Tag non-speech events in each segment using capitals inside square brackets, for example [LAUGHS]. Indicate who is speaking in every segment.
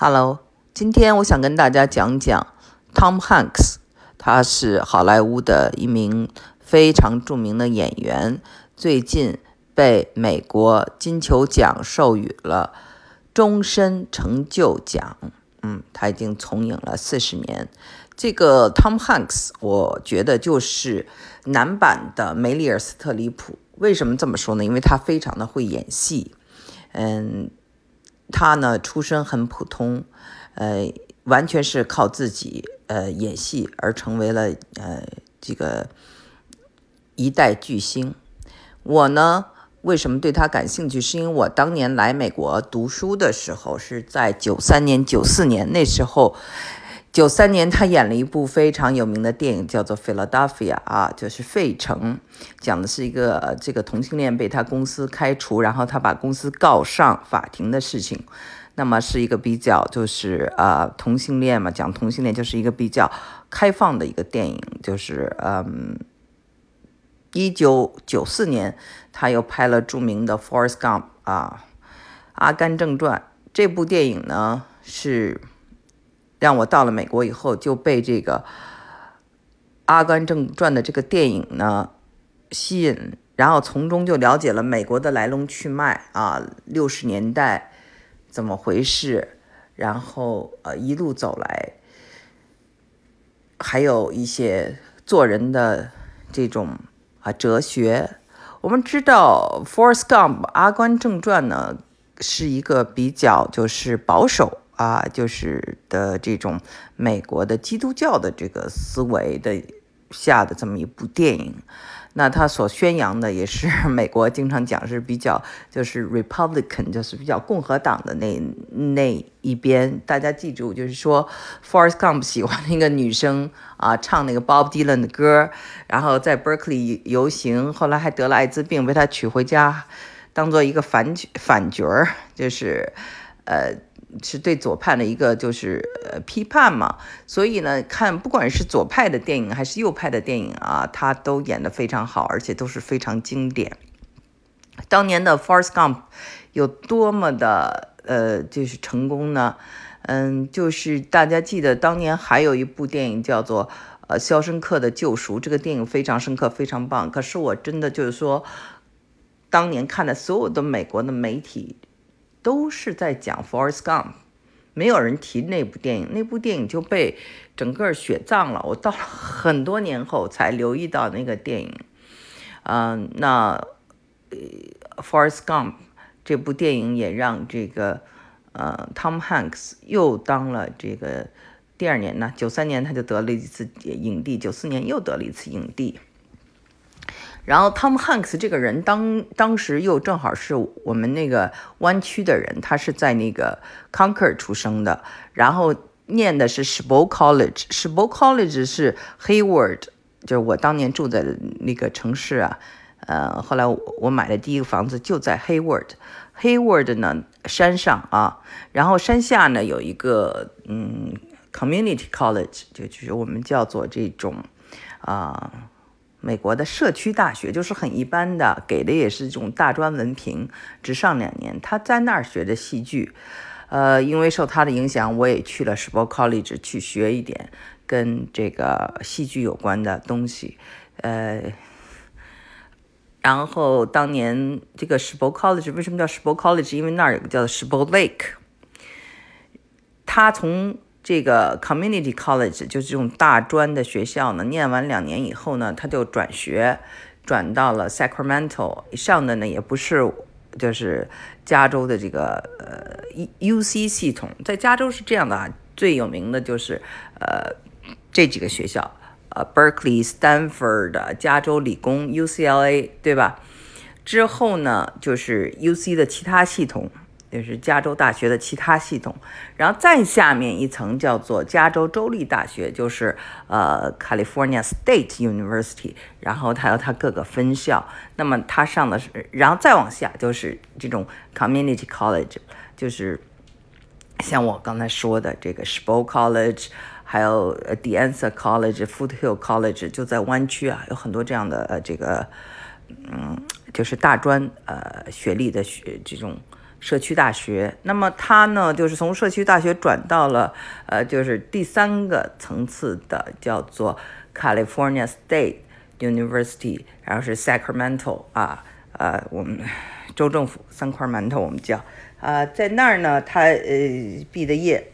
Speaker 1: Hello，今天我想跟大家讲讲 Tom Hanks，他是好莱坞的一名非常著名的演员，最近被美国金球奖授予了终身成就奖。嗯，他已经从影了四十年。这个 Tom Hanks，我觉得就是男版的梅丽尔·斯特里普。为什么这么说呢？因为他非常的会演戏。嗯。他呢，出身很普通，呃，完全是靠自己呃演戏而成为了呃这个一代巨星。我呢，为什么对他感兴趣？是因为我当年来美国读书的时候，是在九三年、九四年那时候。九三年，他演了一部非常有名的电影，叫做《Philadelphia》啊，就是费城，讲的是一个这个同性恋被他公司开除，然后他把公司告上法庭的事情。那么是一个比较就是呃同性恋嘛，讲同性恋就是一个比较开放的一个电影。就是嗯，一九九四年，他又拍了著名的《Forrest Gump》啊，《阿甘正传》这部电影呢是。让我到了美国以后就被这个《阿甘正传》的这个电影呢吸引，然后从中就了解了美国的来龙去脉啊，六十年代怎么回事，然后呃一路走来，还有一些做人的这种啊哲学。我们知道《Forrest Gump》《阿甘正传》呢是一个比较就是保守。啊，就是的这种美国的基督教的这个思维的下的这么一部电影，那他所宣扬的也是 [LAUGHS] 美国经常讲是比较就是 Republican，就是比较共和党的那那一边。大家记住，就是说 Forrest Gump 喜欢那个女生啊，唱那个 Bob Dylan 的歌，然后在 Berkeley 游行，后来还得了艾滋病，被他娶回家，当做一个反反角儿，就是呃。是对左派的一个就是呃批判嘛，所以呢，看不管是左派的电影还是右派的电影啊，他都演得非常好，而且都是非常经典。当年的《Forrest Gump》有多么的呃就是成功呢？嗯，就是大家记得当年还有一部电影叫做呃《肖申克的救赎》，这个电影非常深刻，非常棒。可是我真的就是说，当年看的所有的美国的媒体。都是在讲 Forrest Gump，没有人提那部电影，那部电影就被整个雪葬了。我到了很多年后才留意到那个电影。嗯，那呃 Forrest Gump 这部电影也让这个呃 Tom Hanks 又当了这个第二年呢，九三年他就得了一次影帝，九四年又得了一次影帝。然后，Tom Hanks 这个人当当时又正好是我们那个湾区的人，他是在那个 Concord 出生的，然后念的是 s h b o College。s h b o College 是 Hayward，就是我当年住在的那个城市啊。呃，后来我买的第一个房子就在 Hayward。Hayward 呢，山上啊，然后山下呢有一个嗯 Community College，就就是我们叫做这种啊。美国的社区大学就是很一般的，给的也是这种大专文凭，只上两年。他在那儿学的戏剧，呃，因为受他的影响，我也去了 s p o r t College 去学一点跟这个戏剧有关的东西，呃，然后当年这个 s p o r t College 为什么叫 s p o r t College？因为那儿有个叫 s p o r t Lake，他从。这个 community college 就是这种大专的学校呢，念完两年以后呢，他就转学，转到了 Sacramento 上的呢，也不是就是加州的这个呃 U C 系统，在加州是这样的啊，最有名的就是呃这几个学校，呃 Berkeley、Stanford、加州理工 U C L A，对吧？之后呢，就是 U C 的其他系统。就是加州大学的其他系统，然后再下面一层叫做加州州立大学，就是呃 California State University，然后它有它各个分校。那么它上的是，然后再往下就是这种 Community College，就是像我刚才说的这个 s p o College，还有 De Anza College、Foothill College，就在湾区啊，有很多这样的呃这个嗯，就是大专呃学历的学这种。社区大学。那么他呢，就是从社区大学转到了呃，就是第三个层次的叫做 California State University，然后是 Sacramento 啊，呃，我们 [LAUGHS] 州政府三块馒头我们叫啊，在那儿呢，他呃毕的业，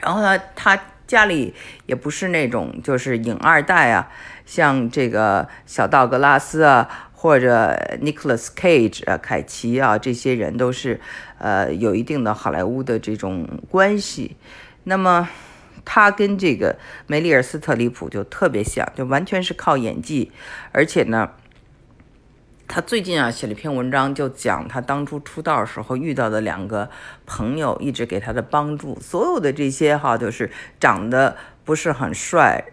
Speaker 1: 然后呢，他家里也不是那种就是影二代啊。像这个小道格拉斯啊，或者 Nicholas Cage 啊，凯奇啊，这些人都是，呃，有一定的好莱坞的这种关系。那么他跟这个梅丽尔·斯特里普就特别像，就完全是靠演技。而且呢，他最近啊写了一篇文章，就讲他当初出道时候遇到的两个朋友，一直给他的帮助。所有的这些哈，就是长得不是很帅。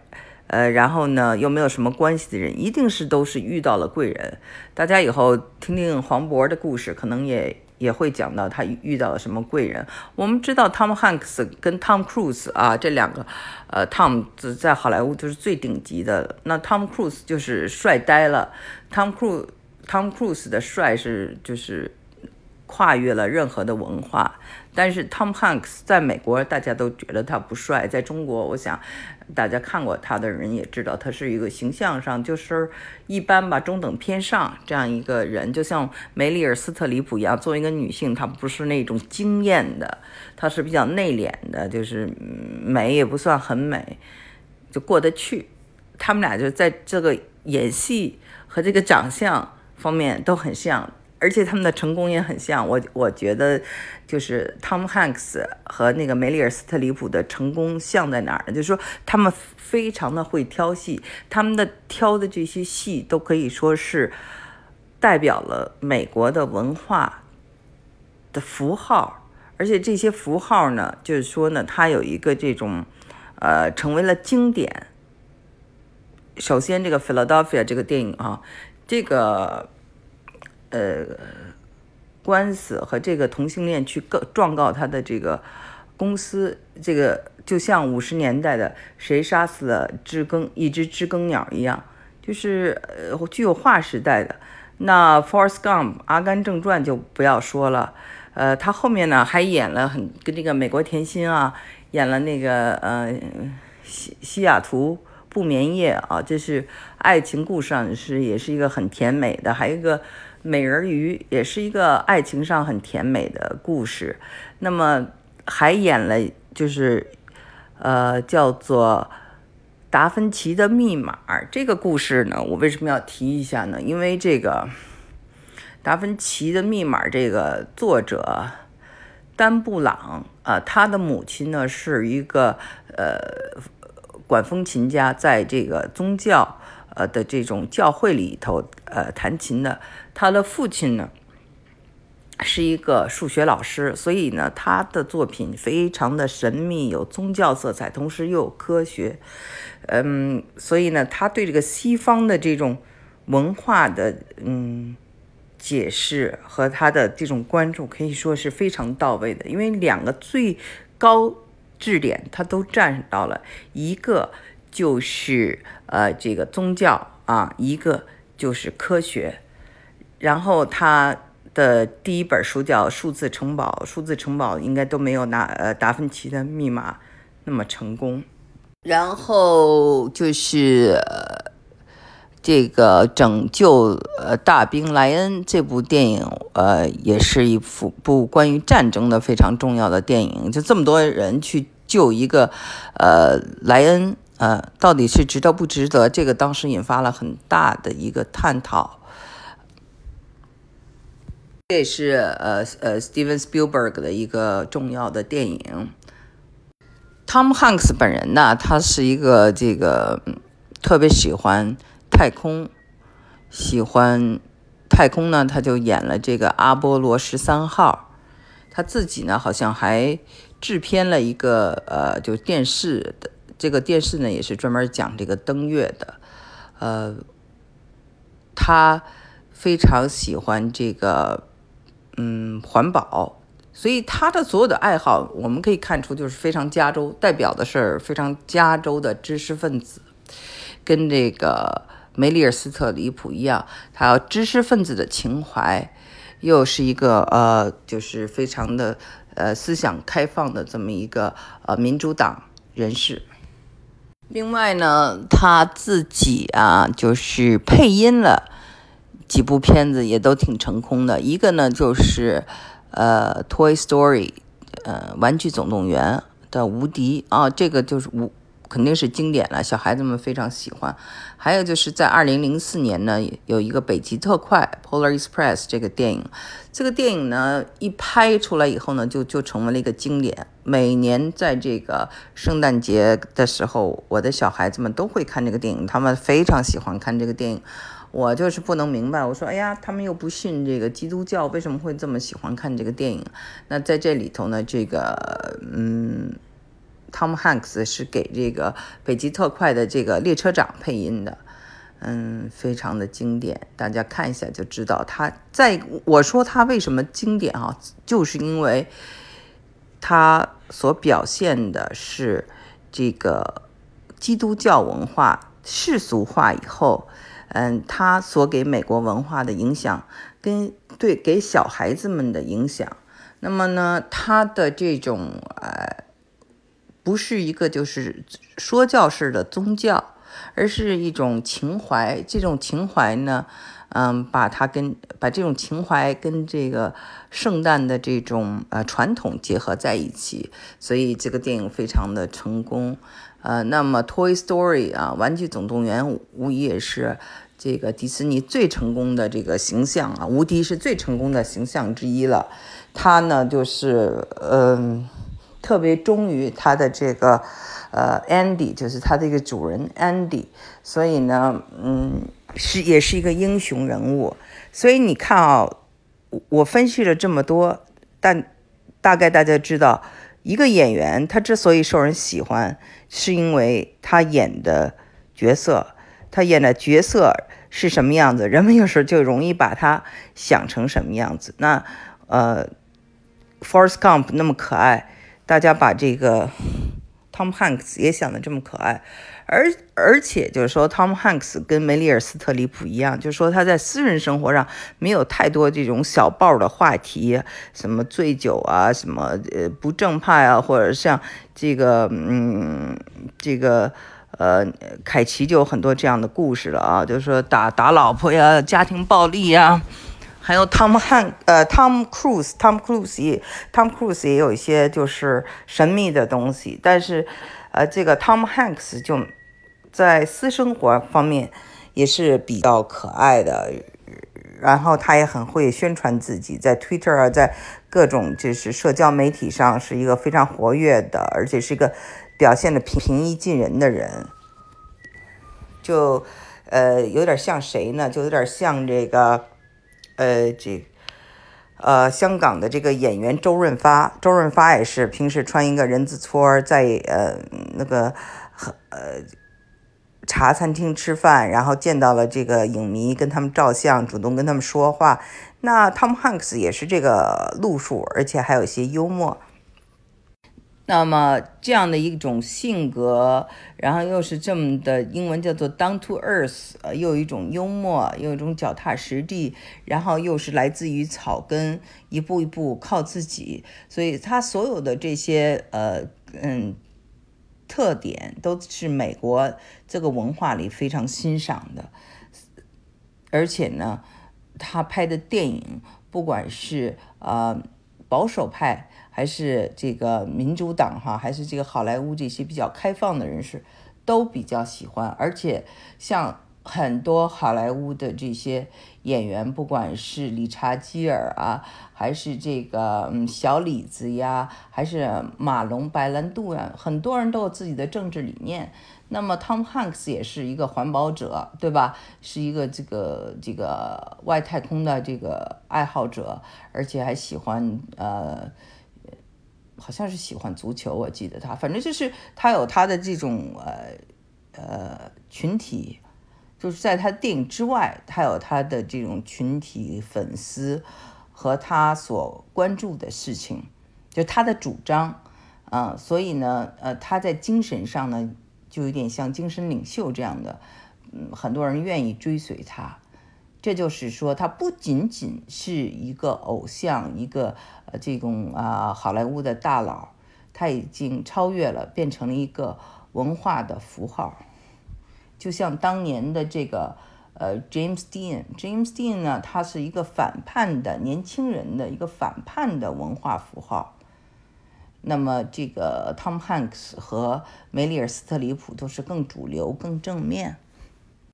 Speaker 1: 呃，然后呢，又没有什么关系的人，一定是都是遇到了贵人。大家以后听听黄渤的故事，可能也也会讲到他遇到了什么贵人。我们知道 Tom Hanks 跟 Tom Cruise 啊，这两个，呃，Tom 在好莱坞都是最顶级的。那 Tom Cruise 就是帅呆了。Tom Cruise Tom Cruise 的帅是就是跨越了任何的文化。但是 Tom Hanks 在美国大家都觉得他不帅，在中国，我想大家看过他的人也知道，他是一个形象上就是一般吧，中等偏上这样一个人，就像梅丽尔·斯特里普一样，作为一个女性，她不是那种惊艳的，她是比较内敛的，就是美也不算很美，就过得去。他们俩就在这个演戏和这个长相方面都很像。而且他们的成功也很像我，我觉得就是 Tom Hanks 和那个梅丽尔·斯特里普的成功像在哪儿呢？就是说他们非常的会挑戏，他们的挑的这些戏都可以说是代表了美国的文化的符号，而且这些符号呢，就是说呢，它有一个这种呃，成为了经典。首先，这个《Philadelphia》这个电影啊，这个。呃，官司和这个同性恋去告状告他的这个公司，这个就像五十年代的谁杀死了知更一只知更鸟一样，就是呃具有划时代的。那《Forrest Gump》阿甘正传就不要说了，呃，他后面呢还演了很跟这个美国甜心啊，演了那个呃西西雅图不眠夜啊，这是爱情故事是也是一个很甜美的，还有一个。美人鱼也是一个爱情上很甜美的故事，那么还演了就是，呃，叫做《达芬奇的密码》这个故事呢，我为什么要提一下呢？因为这个《达芬奇的密码》这个作者丹布朗啊，他的母亲呢是一个呃管风琴家，在这个宗教。呃的这种教会里头，呃弹琴的，他的父亲呢是一个数学老师，所以呢他的作品非常的神秘，有宗教色彩，同时又有科学，嗯，所以呢他对这个西方的这种文化的嗯解释和他的这种关注可以说是非常到位的，因为两个最高质点他都占到了一个。就是呃，这个宗教啊，一个就是科学。然后他的第一本书叫《数字城堡》，数字城堡应该都没有拿呃达芬奇的密码那么成功。然后就是呃这个拯救呃大兵莱恩这部电影，呃，也是一部部关于战争的非常重要的电影。就这么多人去救一个呃莱恩。呃，到底是值得不值得？这个当时引发了很大的一个探讨。这也是呃呃，Steven Spielberg 的一个重要的电影。Tom Hanks 本人呢，他是一个这个特别喜欢太空，喜欢太空呢，他就演了这个阿波罗十三号。他自己呢，好像还制片了一个呃，就电视的。这个电视呢也是专门讲这个登月的，呃，他非常喜欢这个嗯环保，所以他的所有的爱好我们可以看出就是非常加州，代表的是非常加州的知识分子，跟这个梅丽尔·斯特里普一样，他有知识分子的情怀，又是一个呃，就是非常的呃思想开放的这么一个呃民主党人士。另外呢，他自己啊，就是配音了几部片子，也都挺成功的。一个呢，就是呃《Toy Story》呃《玩具总动员》的无敌啊，这个就是无肯定是经典了，小孩子们非常喜欢。还有就是在二零零四年呢，有一个《北极特快》（Polar Express） 这个电影，这个电影呢一拍出来以后呢，就就成为了一个经典。每年在这个圣诞节的时候，我的小孩子们都会看这个电影，他们非常喜欢看这个电影。我就是不能明白，我说，哎呀，他们又不信这个基督教，为什么会这么喜欢看这个电影？那在这里头呢，这个，嗯。Tom Hanks 是给这个《北极特快》的这个列车长配音的，嗯，非常的经典，大家看一下就知道他在。我说他为什么经典啊？就是因为他所表现的是这个基督教文化世俗化以后，嗯，他所给美国文化的影响跟对给小孩子们的影响。那么呢，他的这种呃。不是一个就是说教式的宗教，而是一种情怀。这种情怀呢，嗯，把它跟把这种情怀跟这个圣诞的这种呃传统结合在一起，所以这个电影非常的成功。呃，那么《Toy Story》啊，《玩具总动员》无疑也是这个迪士尼最成功的这个形象啊，无敌是最成功的形象之一了。他呢，就是嗯。特别忠于他的这个，呃，Andy，就是他这个主人 Andy，所以呢，嗯，是也是一个英雄人物。所以你看啊，我分析了这么多，但大概大家知道，一个演员他之所以受人喜欢，是因为他演的角色，他演的角色是什么样子，人们有时候就容易把他想成什么样子。那呃，Forrest Gump 那么可爱。大家把这个 Tom Hanks 也想的这么可爱，而而且就是说 Tom Hanks 跟梅丽尔·斯特里普一样，就是说他在私人生活上没有太多这种小报的话题，什么醉酒啊，什么呃不正派啊，或者像这个嗯这个呃凯奇就有很多这样的故事了啊，就是说打打老婆呀，家庭暴力呀。还有 Tom Han，呃，Tom Cruise，Tom Cruise 也，Tom Cruise 也有一些就是神秘的东西，但是，呃，这个 Tom Hanks 就在私生活方面也是比较可爱的，然后他也很会宣传自己，在 Twitter，在各种就是社交媒体上是一个非常活跃的，而且是一个表现的平平易近人的人，就呃有点像谁呢？就有点像这个。呃，这，呃，香港的这个演员周润发，周润发也是平时穿一个人字拖，在呃那个呃茶餐厅吃饭，然后见到了这个影迷，跟他们照相，主动跟他们说话。那 Tom Hanks 也是这个路数，而且还有一些幽默。那么这样的一种性格，然后又是这么的，英文叫做 down to earth，呃，又有一种幽默，又有一种脚踏实地，然后又是来自于草根，一步一步靠自己，所以他所有的这些呃嗯特点都是美国这个文化里非常欣赏的，而且呢，他拍的电影不管是呃保守派。还是这个民主党哈，还是这个好莱坞这些比较开放的人士，都比较喜欢。而且像很多好莱坞的这些演员，不管是理查基尔啊，还是这个嗯小李子呀，还是马龙白兰度呀，很多人都有自己的政治理念。那么 Tom Hanks 也是一个环保者，对吧？是一个这个这个外太空的这个爱好者，而且还喜欢呃。好像是喜欢足球，我记得他，反正就是他有他的这种呃呃群体，就是在他电影之外，他有他的这种群体粉丝和他所关注的事情，就他的主张啊，所以呢，呃，他在精神上呢，就有点像精神领袖这样的，嗯，很多人愿意追随他。这就是说，他不仅仅是一个偶像，一个呃这种啊好莱坞的大佬，他已经超越了，变成了一个文化的符号。就像当年的这个呃 James Dean，James Dean 呢，他是一个反叛的年轻人的一个反叛的文化符号。那么这个 Tom Hanks 和梅丽尔·斯特里普都是更主流、更正面。